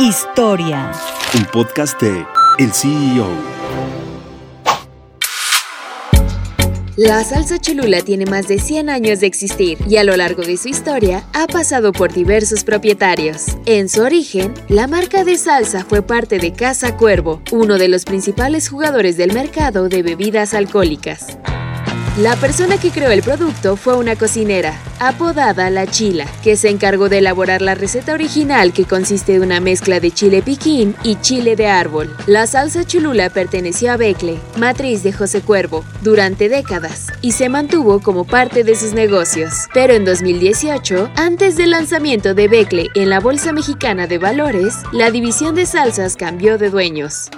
Historia. Un podcast de El CEO. La salsa cholula tiene más de 100 años de existir y a lo largo de su historia ha pasado por diversos propietarios. En su origen, la marca de salsa fue parte de Casa Cuervo, uno de los principales jugadores del mercado de bebidas alcohólicas. La persona que creó el producto fue una cocinera, apodada La Chila, que se encargó de elaborar la receta original que consiste de una mezcla de chile piquín y chile de árbol. La salsa cholula perteneció a Becle, matriz de José Cuervo, durante décadas y se mantuvo como parte de sus negocios. Pero en 2018, antes del lanzamiento de Becle en la Bolsa Mexicana de Valores, la división de salsas cambió de dueños.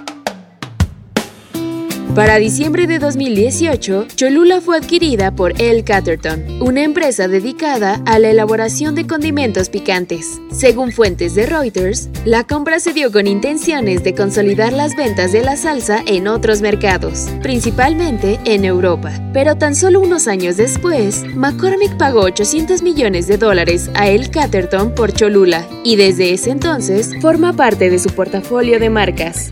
Para diciembre de 2018, Cholula fue adquirida por El Catterton, una empresa dedicada a la elaboración de condimentos picantes. Según fuentes de Reuters, la compra se dio con intenciones de consolidar las ventas de la salsa en otros mercados, principalmente en Europa. Pero tan solo unos años después, McCormick pagó 800 millones de dólares a El Catterton por Cholula y desde ese entonces forma parte de su portafolio de marcas.